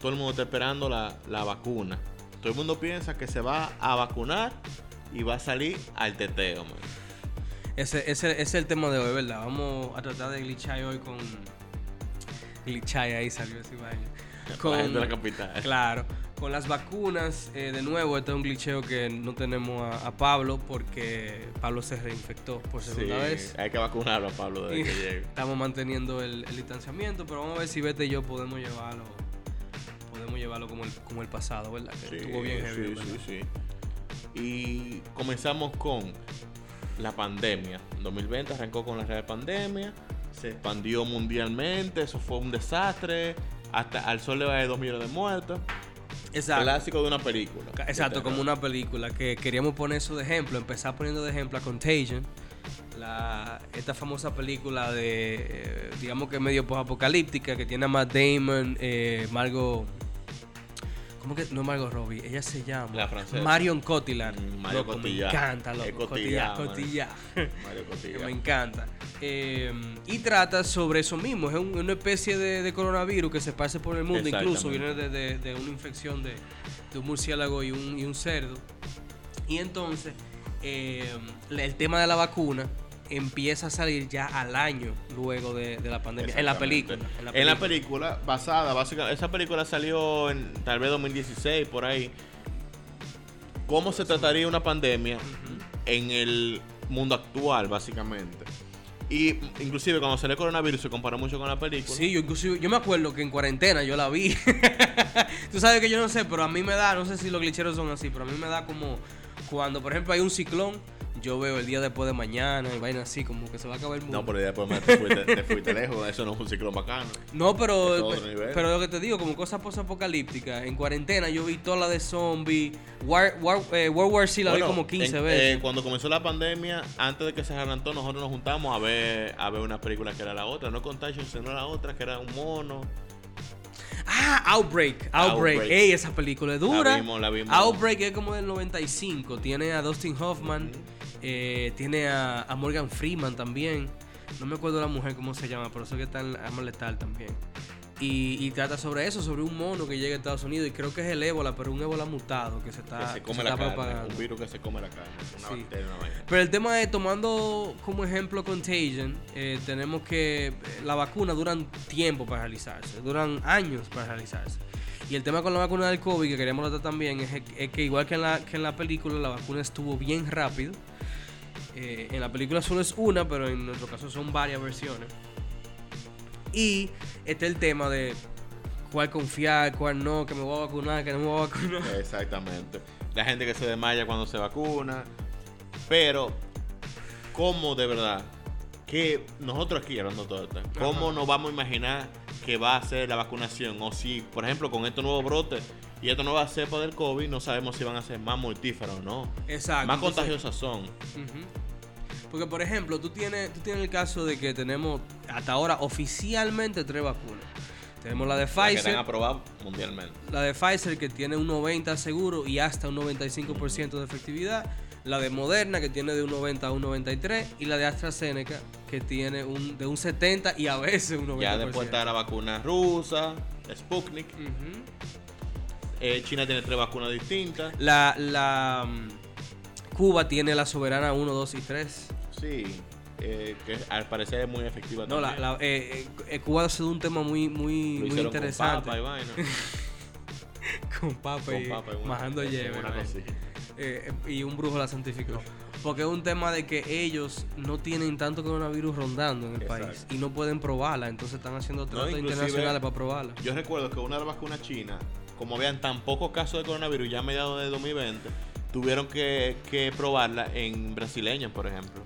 todo el mundo está esperando la, la vacuna. Todo el mundo piensa que se va a vacunar y va a salir al teteo, man. Ese, ese, ese es el tema de hoy, ¿verdad? Vamos a tratar de glitchar hoy con. Glitchar ahí salió esa vaina. Con la gente de la capital. Claro. Con las vacunas, eh, de nuevo, este es un glitcheo que no tenemos a, a Pablo porque Pablo se reinfectó por segunda Sí, vez. Hay que vacunarlo a Pablo desde Y que llegue. Estamos manteniendo el, el distanciamiento, pero vamos a ver si Vete y yo podemos llevarlo. Llevarlo como el, como el pasado, ¿verdad? Que Sí, estuvo bien heavy, sí, sí, sí. Y comenzamos con la pandemia. En 2020 arrancó con la real pandemia, se expandió mundialmente, eso fue un desastre. Hasta al sol le va de 2 millones de muertos. Exacto. Clásico de una película. Exacto, como una película que queríamos poner eso de ejemplo, empezar poniendo de ejemplo a Contagion, la, esta famosa película de, eh, digamos que medio apocalíptica que tiene a Matt Damon, eh, Margot, ¿cómo que? No Margot Robbie, ella se llama La francesa. Marion Cotillard. Mm, Loco, me encanta, Es loco. Man. Cotillard. Mario Cotilla. me encanta. Eh, y trata sobre eso mismo. Es un- una especie de, de coronavirus que se pasa por el mundo. Incluso viene de, de- de una infección de, de un murciélago y un, y un cerdo. Y entonces, eh, el tema de la vacuna empieza a salir ya al año luego de, de la pandemia. En la película. En la película, basada, básicamente, esa película salió en tal vez 2016, por ahí. ¿Cómo se trataría una pandemia en el mundo actual, básicamente? Y inclusive cuando salió el coronavirus se comparó mucho con la película. Sí, yo inclusive, yo me acuerdo que en cuarentena yo la vi. Tú sabes que yo no sé, pero a mí me da, no sé si los glitcheros son así, pero a mí me da como cuando, por ejemplo, hay un ciclón, yo veo el día después de mañana y vaina así, como que se va a acabar el mundo. No, pero después me- te fuiste, te fuiste lejos, eso no es un ciclo bacano. No, pero, nivel. pero lo que te digo, como cosas posapocalípticas, en cuarentena yo vi toda la de zombie, War, War- eh, World War C la Bueno, vi como 15 en- veces. eh, cuando comenzó la pandemia, antes de que se adelantó, nosotros nos juntamos a ver, a ver una película que era la otra. No Contagion, sino la otra, que era un mono. Ah, Outbreak, Outbreak. Outbreak. Ey, esa película es dura. La vimos, la vimos. Outbreak es como del 95. Tiene a Dustin Hoffman. Eh, tiene a, a Morgan Freeman también. No me acuerdo la mujer cómo se llama, pero sé que está en Arma Letal también. Y, y trata sobre eso, sobre un mono que llega a Estados Unidos. Y creo que es el ébola, pero un ébola mutado que se está, que se que come se la está carne. propagando. Un virus que se come la carne. Una Sí. bacteria, una vaina. Pero el tema es, tomando como ejemplo Contagion, eh, tenemos que eh, la vacuna duran tiempo para realizarse, duran años para realizarse. Y el tema con la vacuna del COVID, que queríamos tratar también, es, es que igual que en, la, que en la película, la vacuna estuvo bien rápido. Eh, en la película solo es una, pero en nuestro caso son varias versiones. Y está el tema de cuál confiar, cuál no, que me voy a vacunar, que no me voy a vacunar. Exactamente. La gente que se desmaya cuando se vacuna. Pero, ¿cómo de verdad? Que nosotros aquí, hablando todo esto, ¿cómo Ajá. nos vamos a imaginar que va a ser la vacunación? O si, por ejemplo, con estos nuevos brotes y esta nueva cepa del COVID, no sabemos si van a ser más mortíferos o no. Exacto. más entonces- contagiosas son. Ujú. Porque, por ejemplo, tú tienes, tú tienes el caso de que tenemos hasta ahora oficialmente tres vacunas. Tenemos la de Las que Pfizer, aprobadas mundialmente. la de Pfizer que tiene un 90 seguro y hasta un 95% de efectividad. La de Moderna que tiene de un 90 a un 93 y la de AstraZeneca que tiene un de un 70 y a veces un 90%. Ya después está la vacuna rusa, Sputnik. Ujú. Eh, China tiene tres vacunas distintas. La, la mm, Cuba tiene la soberana 1, 2 y 3. Sí, eh, que al parecer es muy efectiva No, la, también. la- eh, eh, Cuba ha sido un tema muy, muy, Lo muy hicieron con interesante. papa y vaina. con papa con y papa y majando lleve, ¿no? un brujo la santificó. Porque es un tema de que ellos no tienen tanto coronavirus rondando en el Exacto. país y no pueden probarla, entonces están haciendo No, tratos inclusive- internacionales para probarla. Yo recuerdo que una de las vacunas chinas, como vean tan pocos casos de coronavirus ya a mediados de 2020, tuvieron que, que probarla en brasileños, por ejemplo,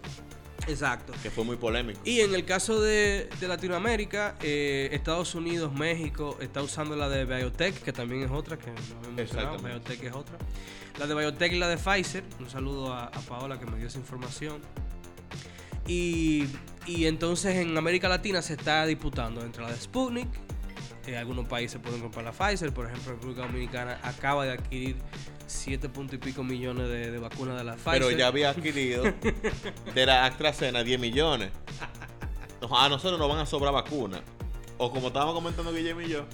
Exacto. que fue muy polémico. Y en el caso de, de Latinoamérica, eh, Estados Unidos, México está usando la de Biotech, que también es otra, que no hemos. Biotech es otra. La de Biotech y la de Pfizer. Un saludo a, a Paola que me dio esa información. Y, y entonces en América Latina se está disputando entre la de Sputnik. Eh, algunos países pueden comprar la Pfizer, por ejemplo, República Dominicana acaba de adquirir 7 punto y pico millones de, de vacunas de la Pfizer. Pero ya había adquirido de la AstraZeneca 10 millones. A nosotros nos van a sobrar vacunas. O como estábamos comentando Guillermo y yo,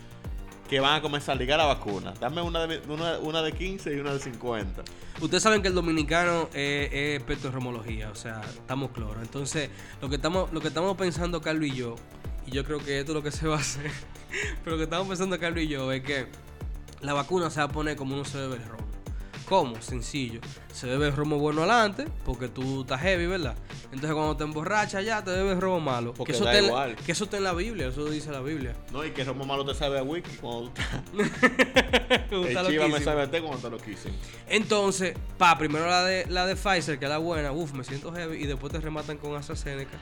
que van a comenzar a ligar la vacuna. Dame una de, una, una de 15 y una de 50. Ustedes saben que el dominicano es, es experto en romología, o sea, estamos claros. Entonces, lo que estamos, lo que estamos pensando Carlos y yo, y yo creo que esto es lo que se va a hacer, pero lo que estamos pensando Carlos y yo es que la vacuna se va a poner como uno se bebe el romo. ¿Cómo? Sencillo. Se bebe el romo bueno adelante, porque tú estás heavy, ¿verdad? Entonces cuando te emborrachas ya, te bebes romo malo. Porque que, eso da está en- igual. que eso está en la Biblia, eso dice la Biblia. No, y que Romo Malo te sabe a wiki cuando tú Está El chiva me sabe a té cuando te lo quise. Entonces, pa, primero la de la de Pfizer, que es la buena, uff, me siento heavy, y después te rematan con AstraZeneca.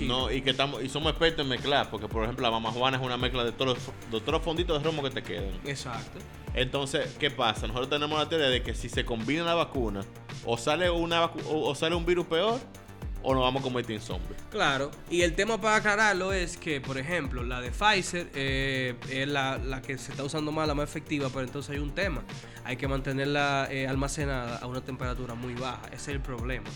No, y que estamos y somos expertos en mezclar, porque por ejemplo la mamá Juana es una mezcla de todos los, de todos los fonditos de romo que te quedan. Exacto. Entonces, ¿qué pasa? Nosotros tenemos la teoría de que si se combina la vacuna, o sale una vacu- o, o sale un virus peor, o nos vamos a convertir en zombies. Claro, y el tema para aclararlo es que, por ejemplo, la de Pfizer eh, es la, la que se está usando más, la más efectiva, pero entonces hay un tema. Hay que mantenerla eh, almacenada a una temperatura muy baja. Ese es el problema.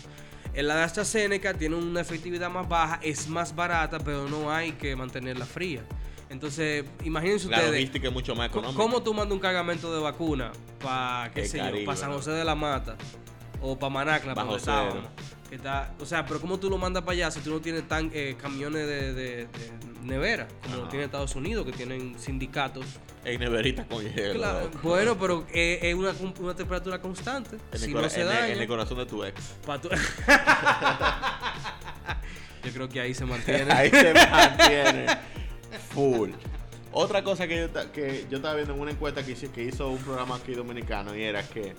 En la de AstraZeneca tiene una efectividad más baja, es más barata, pero no hay que mantenerla fría. Entonces, imagínense La ustedes. logística es mucho más Co- económica. ¿Cómo tú mandas un cargamento de vacuna para qué sé yo, para San. José de la Mata o para Manacla, para donde estábamos? Que está, o sea, pero ¿cómo tú lo mandas para allá si tú no tienes tan eh, camiones de, de- de nevera como lo tiene Estados Unidos que tienen sindicatos? En neverita con hielo. Claro, bueno, pero es una, una temperatura constante. En, si el, no se en daña, en el corazón de tu ex. Yo creo que ahí se mantiene. Ahí se mantiene full. Otra cosa que yo, ta- que yo estaba viendo en una encuesta que, hice- que hizo un programa aquí dominicano y era que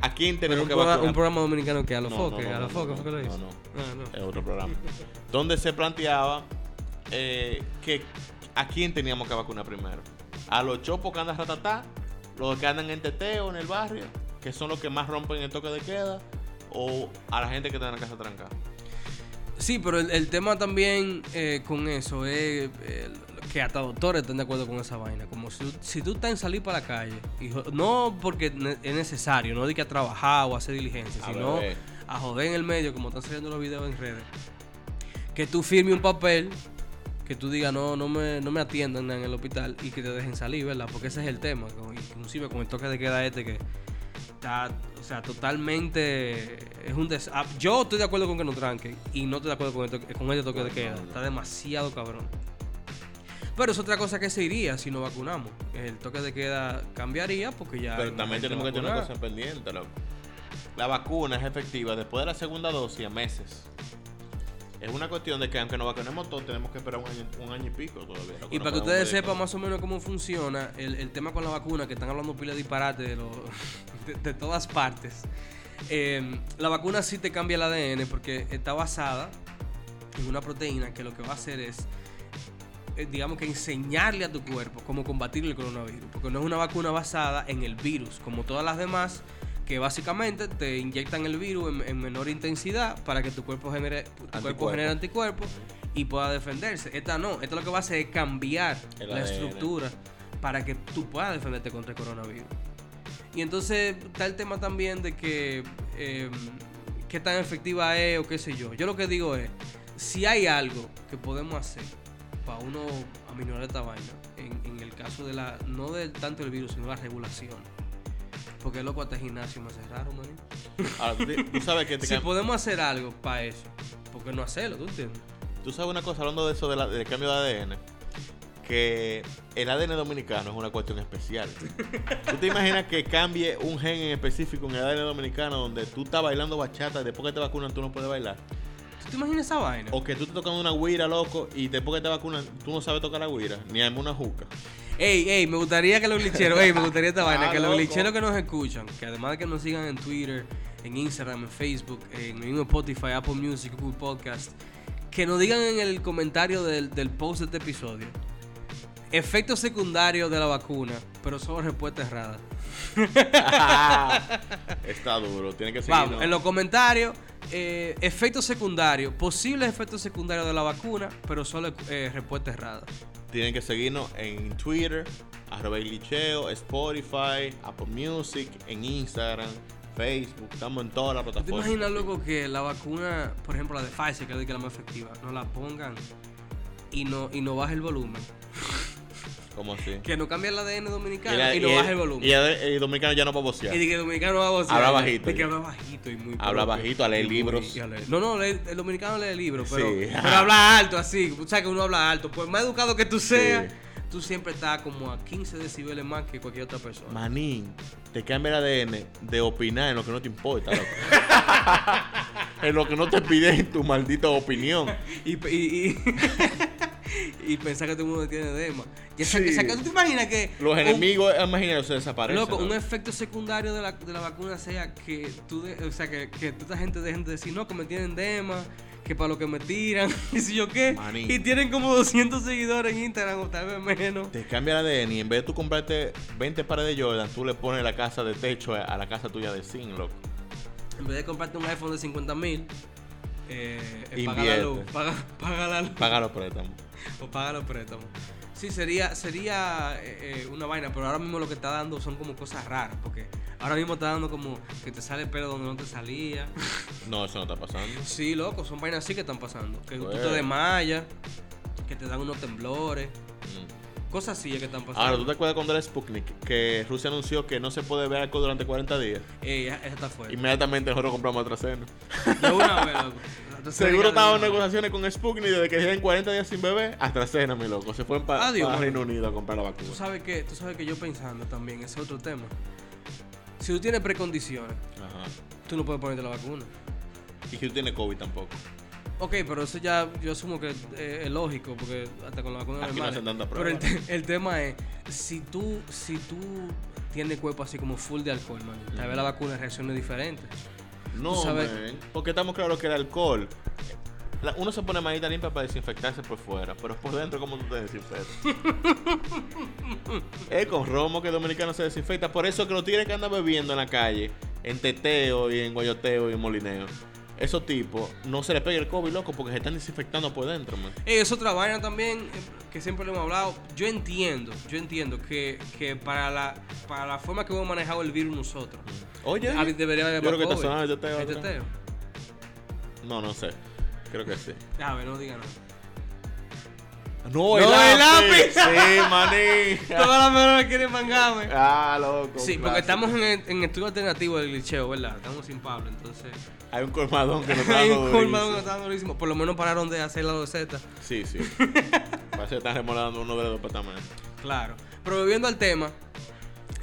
¿a quién tenemos un, que programa, vacunar? un programa dominicano que a los No, no, foques, no, a los foques fue que lo hizo. no. Ah, no. Es otro programa. donde se planteaba eh, que a quién teníamos que vacunar primero. A los chopos que andan ratatá, los que andan en teteo en el barrio, que son los que más rompen el toque de queda, o a la gente que está en la casa trancada. Sí, pero el, el tema también eh, con eso es eh, que hasta doctores están de acuerdo con esa vaina. Como si, si tú estás en salir para la calle, y no porque es necesario, no de que a trabajar o a hacer diligencia, A sino a joder en el medio, como están saliendo los videos en redes. Que tú firmes un papel, que tú digas no, no me, no me atiendan en el hospital y que te dejen salir, ¿verdad? Porque ese es el tema. Inclusive con el toque de queda este que está, o sea, totalmente es un des Yo estoy de acuerdo con que nos tranquen y no estoy de acuerdo con, el con este toque de No, queda. no, no. Está demasiado cabrón. Pero es otra cosa que se iría si nos vacunamos. El toque de queda cambiaría porque ya. Pero también tenemos que tener una cosa pendiente, loco. La vacuna es efectiva después de la segunda dosis a meses. Es una cuestión de que aunque nos vacunemos todos, tenemos que esperar un año, un año y pico todavía. Y para que ustedes sepan más o menos cómo funciona el, el tema con la vacuna, que están hablando pila de disparate de, lo- de, de todas partes. Eh, la vacuna sí te cambia el ADN porque está basada en una proteína que lo que va a hacer es, eh, digamos que enseñarle a tu cuerpo cómo combatir el coronavirus. Porque no es una vacuna basada en el virus, como todas las demás, que básicamente te inyectan el virus en, en menor intensidad para que tu cuerpo genere, tu cuerpo genere anticuerpos y pueda defenderse. Esta no, esta lo que va a hacer es cambiar El la ADN. estructura para que tú puedas defenderte contra el coronavirus. Y entonces está el tema también de que eh, qué tan efectiva es o qué sé yo. Yo lo que digo es, si hay algo que podemos hacer para uno aminorar esta vaina, en, en el caso de la, no del tanto el virus, sino la regulación. Porque loco hasta el gimnasio me cerraron, man. Ahora, tú, tú sabes que te Si podemos hacer algo para eso, ¿por qué no hacerlo? ¿Tú entiendes? Tú sabes una cosa, hablando de eso de la- del cambio de ADN, que el ADN dominicano es una cuestión especial. ¿Tú te imaginas que cambie un gen en específico en el ADN dominicano donde tú estás bailando bachata y después que te vacunan tú no puedes bailar? ¿Tú te imaginas esa vaina? O que tú te tocando una guira, loco, y después que te vacunan tú no sabes tocar la guira, ni armar una juca. Ey, ey, me gustaría que los glitcheros, ey, me gustaría esta vaina, Ah, que los glitcheros que nos escuchan, que además de que nos sigan en Twitter, en Instagram, en Facebook, en mismo Spotify, Apple Music, Google Podcast, que nos digan en el comentario del, del post de este episodio, efectos secundarios de la vacuna, pero solo respuesta errada. Está duro, tiene que seguir. Vamos, en los comentarios, eh, efectos secundarios, posibles efectos secundarios de la vacuna, pero solo eh, respuesta errada. Tienen que seguirnos en Twitter, arroba el Licheo, Spotify, Apple Music, en Instagram, Facebook, estamos en todas las ¿Tú te plataformas. imaginas, loco, que la vacuna, por ejemplo, la de Pfizer, que es la que es la más efectiva, no la pongan y no, y no baje el volumen? ¿Cómo así? Que no cambia el ADN dominicano y, la- no baja el volumen. Y, el- el dominicano ya no va a vocear. Y de que el dominicano va a vocear. Habla bajito. De que habla bajito y muy Habla propio. bajito, a leer muy- libros. y a leer- No, no, lee- el dominicano lee libros, pero, Sí. pero habla alto así. O sea, que uno habla alto. Pues más educado que tú seas, Sí. tú siempre estás como a 15 decibeles más que cualquier otra persona. Manín, te cambia el ADN de opinar en lo que no te importa, en lo que no te piden tu maldita opinión. Y, y, y, y pensar que todo el mundo tiene edema. Sí. ¿Tú te imaginas que. Los un- enemigos imaginarios se desaparecen. Loco, un efecto secundario de la, de la vacuna sea que tú, de- o sea, que, que toda esta gente dejen de decir, no, que me tienen edema, que para lo que me tiran, y si yo qué. Y tienen como 200 seguidores en Instagram o tal vez menos. Te cambia el ADN y en vez de tú comprarte 20 pares de Jordan, tú le pones la casa de techo a- la casa tuya de zinc, loco. En vez de comprarte un iPhone de 50 mil, eh, eh, paga la Invierte. luz, paga, paga la luz Paga los préstamos. o paga los préstamos. Sí, sería, sería eh, eh, una vaina, pero ahora mismo lo que está dando son como cosas raras, porque ahora mismo está dando como que te sale el pelo donde no te salía. No, eso no está pasando. Sí, loco, son vainas así que están pasando. Que tú Pues. te desmayas, que te dan unos temblores, Mm. cosas así que están pasando. Ahora, ¿tú te acuerdas cuando era Sputnik? Que Rusia anunció que no se puede ver alcohol durante 40 días. Esa está fuerte. Inmediatamente nosotros compramos AstraZeneca. De una vez, loco. Seguro estaban en negociaciones con Sputnik desde que lleven 40 días sin beber. AstraZeneca, mi loco. Se fueron para mano. Reino Unido a comprar la vacuna. Tú sabes que, tú sabes que yo pensando también, ese es otro tema. Si tú tienes precondiciones, Ajá. tú no puedes ponerte la vacuna. Y que tú tienes COVID tampoco. Ok, pero eso ya yo asumo que eh, es lógico, porque hasta con la vacuna Aquí no hacen tanta Pero el, prueba. te- el tema es, si tú, si tú tienes cuerpo así como full de alcohol, man, tal vez la vacuna reaccione diferente. No, Tú sabes- man, porque estamos claros que el alcohol. la- uno se pone manita limpia para desinfectarse por fuera, pero por dentro, ¿cómo tú te desinfectas? es con romo que el dominicano se desinfecta. Por eso que los tigres que andan bebiendo en la calle, en teteo y en guayoteo y en molineo, esos tipos no se les pega el COVID, loco, porque se están desinfectando por dentro, man. Es otra vaina también eh, que siempre lo hemos hablado. Yo entiendo, yo entiendo que, que para la para la forma que hemos manejado el virus nosotros, Oye, debería haber yo creo que está COVID. sonando el teteo. ¿El atrás. teteo? No, no sé. Creo que sí. A ver, no digan nada. No, el lápiz. Sí, maní. Todas las menores quieren mangarme. Ah, loco. Sí, porque estamos en el, en el estudio alternativo del glitcheo, ¿verdad? Estamos sin Pablo, entonces. Hay un colmadón que nos está Hay un colmado que durísimo. está durísimo. Por lo menos pararon de hacer la doceta. Sí, sí. Parece que están remolando uno de los departamentos. Claro. Pero volviendo al tema,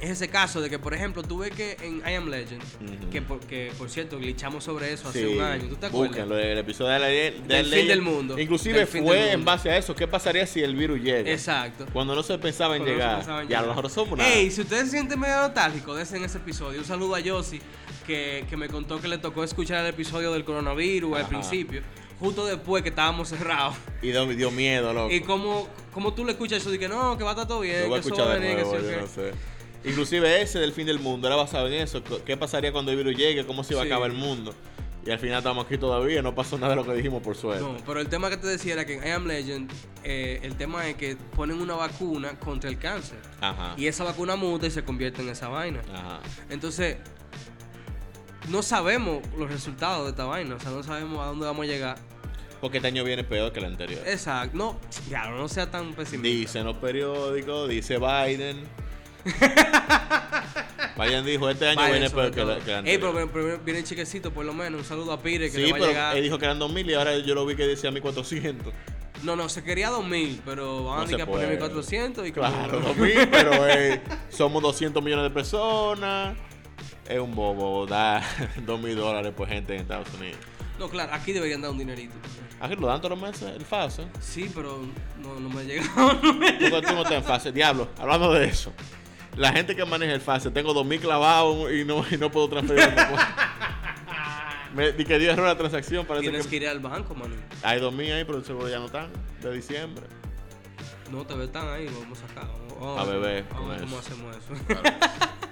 es ese caso de que, por ejemplo, tú ves que en I Am Legend, Ujú. que, por, que por cierto, glitchamos sobre eso hace Sí, un año. ¿Tú te acuerdas? Búsquenlo, el episodio de la de Del fin ley- del mundo. Inclusive fue en base a eso. ¿Qué pasaría si el virus llega? Exacto. Cuando no se pensaba en Cuando no llegar. pensaba en ya llegar. nosotros somos una. Ey, si ustedes se sienten medio nostálgicos, desen en ese episodio. Un saludo a Yossi, que, que me contó que le tocó escuchar el episodio del coronavirus al Ajá. principio, justo después que estábamos cerrados. Y dio, miedo, loco. Y como, como tú le escuchas eso, de que no, que va a estar todo bien, Lo a que eso va a venir, que sí no sé. Inclusive ese del fin del mundo era basado en eso. ¿Qué pasaría cuando el virus llegue? ¿Cómo se iba Sí. a acabar el mundo? Y al final estamos aquí todavía. No pasó nada de lo que dijimos por suerte. No, pero el tema que te decía era que en I Am Legend, eh, el tema es que ponen una vacuna contra el cáncer. Ajá. Y esa vacuna muta y se convierte en esa vaina. Ajá. Entonces, no sabemos los resultados de esta vaina. O sea, no sabemos a dónde vamos a llegar. Porque este año viene peor que el anterior. Exacto. No, claro, no sea tan pesimista. Dicen los periódicos, dice Biden. Biden dijo, este año viene peor que, la- todo. que el Ey, pero, pero viene chiquecito por lo menos. Un saludo a Pire que sí, le va a llegar. él dijo que eran 2000 y ahora yo lo vi que decía 1400. No, no, se quería 2000, pero van No a poner puede. 1400 y Claro, 2000, pero somos 200 millones de personas. Es un bobo dar 2000 dólares por gente en Estados Unidos. No, claro, aquí deberían dar un dinerito. Aquí lo dan todos los meses, el FASE. Sí, pero no, no me ha llegado. no me ha llegado. Porque tú no estás en fase. Diablo, hablando de eso. La gente que maneja el fase, tengo 2000 clavados y no, y no puedo transferir. Me di que dio error la transacción. Parece Tienes que, que ir al banco, mano. hay 2000 ahí, pero seguro ya no están. De diciembre. No, te están ahí, vamos a sacar. Vamos A beber Vamos a ver con cómo eso. hacemos eso.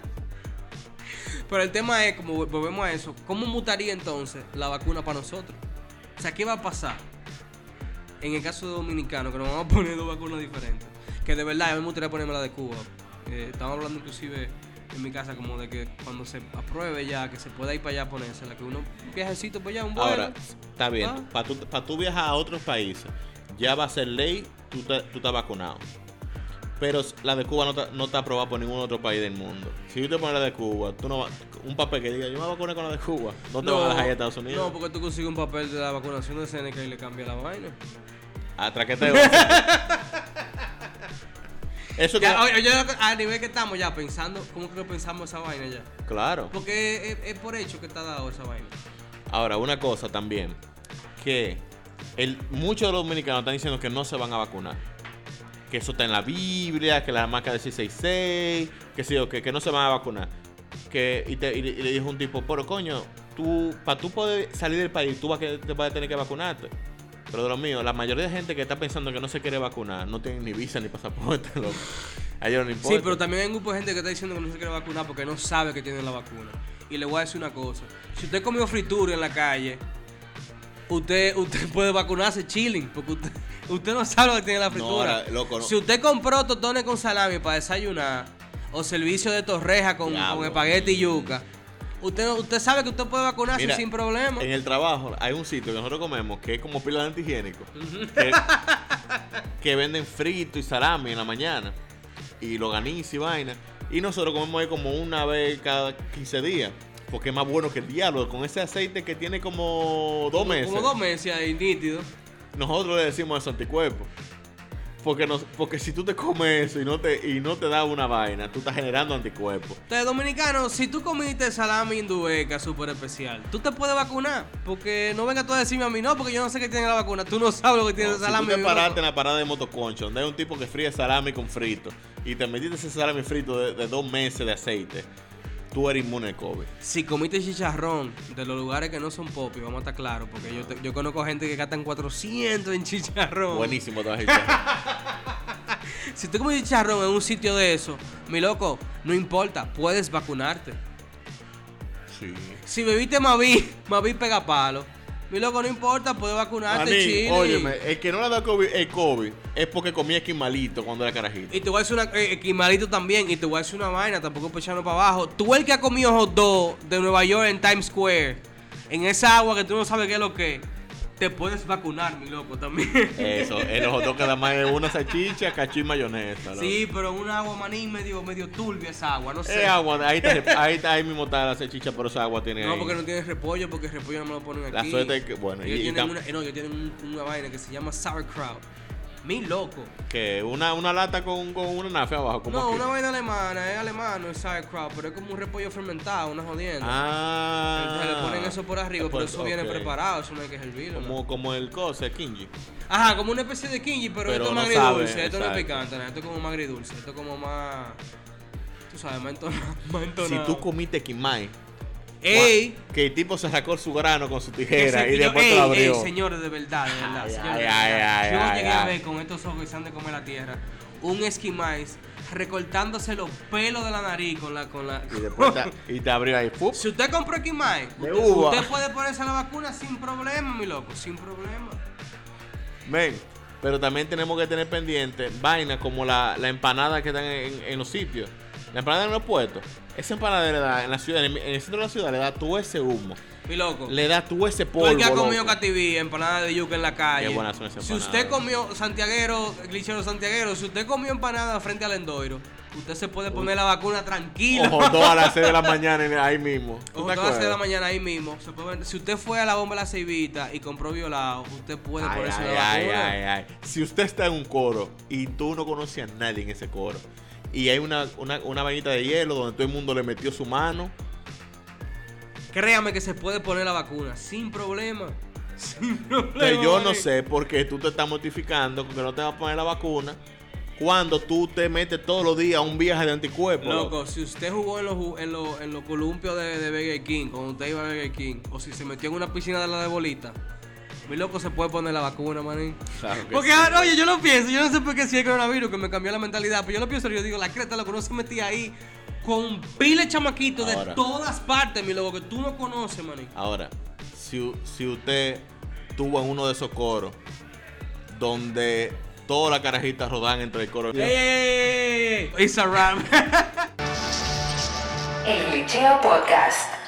Pero el tema es, como volvemos a eso, ¿cómo mutaría entonces la vacuna para nosotros? O sea, ¿qué va a pasar en el caso de Dominicano, que nos vamos a poner dos vacunas diferentes? Que de verdad, a mí me gustaría ponerme la de Cuba. Eh, estamos hablando inclusive en mi casa como de que cuando se apruebe ya, que se pueda ir para allá a ponérsela, que uno un viajecito para allá, un vuelo. Ahora, está bien. Ah. Para tú, pa' tú viajar a otros países, ya va a ser ley, tú, te- tú estás vacunado. Pero la de Cuba no está, no está aprobada por ningún otro país del mundo. Si tú te pones la de Cuba, tú no vas- un papel que diga, yo me vacuné con la de Cuba, no te van a dejar ir a Estados Unidos. No, porque tú consigues un papel de la vacunación de Seneca y le cambia la vaina. A traqueteo. Eso que... Ya, oye, yo a nivel que estamos ya pensando, ¿cómo que pensamos esa vaina ya? Claro. Porque es, es por hecho que está dado esa vaina. Ahora, una cosa también, que el, muchos de los dominicanos están diciendo que no se van a vacunar. Que eso está en la Biblia, que la marca de 666, que sí, o que, que no se van a vacunar. Que, y, te- y le dijo un tipo, pero coño, tú, para tú poder salir del país, tú vas, que, te vas a tener que vacunarte. Pero de lo mío, la mayoría de gente que está pensando que no se quiere vacunar, no tienen ni visa ni pasaporte, loco. A ellos no importa. Sí, pero también hay un grupo de gente que está diciendo que no se quiere vacunar porque no sabe que tiene la vacuna. Y le voy a decir una cosa. Si usted comió fritura en la calle, usted, usted puede vacunarse chilling, porque usted, usted no sabe lo que tiene la fritura. ahora, loco, no. Si usted compró totones con salami para desayunar, o servicio de torreja con, con espagueti y yuca, usted, usted sabe que usted puede vacunarse Mira, sin problema. En el trabajo hay un sitio que nosotros comemos que es como pila de antihigiénico. que, que venden frito y salami en la mañana. Y loganiza y vaina. Y nosotros comemos ahí como una vez cada 15 días. Porque es más bueno que el diablo. Con ese aceite que tiene como dos meses. Como dos meses ahí, nítido. Nosotros le decimos esos anticuerpos. Porque, nos, porque si tú te comes eso y no te, y no te da una vaina, tú estás generando anticuerpos. Entonces, dominicano, si tú comiste salami indueca súper especial, tú te puedes vacunar. Porque no venga tú a decirme a mí, no, porque yo no sé que tiene la vacuna. Tú no sabes lo que tiene No, el si salami. tú te paraste en la parada de motoconcho, donde hay un tipo que fríe salami con frito, y te metiste ese salami frito de, de dos meses de aceite, tú eres inmune al COVID. Si comiste chicharrón de los lugares que no son popis, vamos a estar claros. Porque yo, te- yo conozco gente que gastan 400 en chicharrón. Buenísimo te vas a echar. Si tú comiste chicharrón en un sitio de eso, mi loco, no importa, puedes vacunarte. Sí. Si bebiste Mavi, Mavi pega palo. Mi loco, no importa, puedes vacunarte, Manín, chile. óyeme, el que no le da COVID, el COVID es porque comía esquimalito cuando era carajito. Y te voy a decir una. Eh, Kimalito también. Y te voy a decir una vaina, tampoco para echarnos para abajo. Tú, el que ha comido hot dog de Nueva York en Times Square, en esa agua que tú no sabes qué es lo que es, te puedes vacunar, mi loco, también. Eso, el hot que además es una salchicha, cacho y mayonesa. loco. sí, pero un agua maní medio, medio turbia esa agua, no sé. Es agua, ahí, está, ahí, está, ahí mismo está la salchicha, pero esa agua tiene No, ahí. porque no tiene repollo, porque el repollo no me lo ponen aquí. La suerte es que, bueno, ellos y- y tienen, tam- una, eh, no, ellos tienen un- una vaina que se llama sauerkraut. Mi loco. Que una, una lata con, con una nafe abajo. Como No, una vaina alemana, es alemano, es sauerkraut, pero es como un repollo fermentado, una jodienda. Ah. Entonces le ponen eso por arriba, pero eso viene preparado, eso no hay que hervirlo. ¿no? Como, como el cosa, el Kinji. Ajá, como una especie de kinji, pero, Pero esto es no más sabe, agridulce, esto no es picante, esto es como más agridulce, esto es como más... Tú sabes, más entonado. Más Si entonado. tú comiste kimai, ¡Ey! que el tipo se sacó su grano con su tijera y después ey, lo abrió. ey, señores, de verdad, de verdad, Ay, señores, ay, de verdad. ay, Yo ay, llegué a ay. ver con estos ojos que se han de comer la tierra un esquimais recortándose los pelos de la nariz con la... Con la Y después te, y te abrió ahí. ¡fup! Si usted compró esquimais, usted, puede ponerse la vacuna sin problema, mi loco, sin problema. Ven, pero también tenemos que tener pendiente vainas como la, la empanada que dan en, en los sitios. La empanada en los puestos. Esa empanada le da en la ciudad, en el, en el centro de la ciudad, le da todo ese humo. Mi loco. Le da todo ese Tú polvo. el que ha comido cativí, empanada de yuca en la calle. Qué buenas son esas Si usted comió santiaguero, glitchero santiaguero, si usted comió empanada frente al endoiro, usted se puede poner la vacuna tranquila. Ojo, dos a las 6 de la mañana ahí mismo. ¿Tú Ojo, te todas las seis de la mañana ahí mismo. se puede- si usted fue a la bomba de la ceibita y compró violado, usted puede Ay, ponerse ay, la ay, vacuna. ay, ay. Si usted está en un coro y tú no conoces a nadie en ese coro y hay una, una, una vainita de hielo donde todo el mundo le metió su mano, Créame que se puede poner la vacuna sin problema. Sin problema. Yo no sé por qué tú te estás mortificando que no te vas a poner la vacuna cuando tú te metes todos los días a un viaje de anticuerpos. Loco, si usted jugó en los, en los, en los columpios de, de Burger King, cuando usted iba a Burger King, o si se metió en una piscina de la de bolita, mi loco se puede poner la vacuna, manín. Claro que Porque, sí. ah, oye, yo lo pienso, yo no sé por qué si es coronavirus que me cambió la mentalidad, pero yo lo pienso, yo digo, la creta, loco, no se metía ahí con pile chamaquitos de todas partes, mi loco, que tú no conoces, manín. Ahora, si, si usted tuvo en uno de esos coros donde todas las carajitas rodan entre el coro. ¡Ey, ey, ey, ey, ey! It's a rap. El Glitcheo Podcast.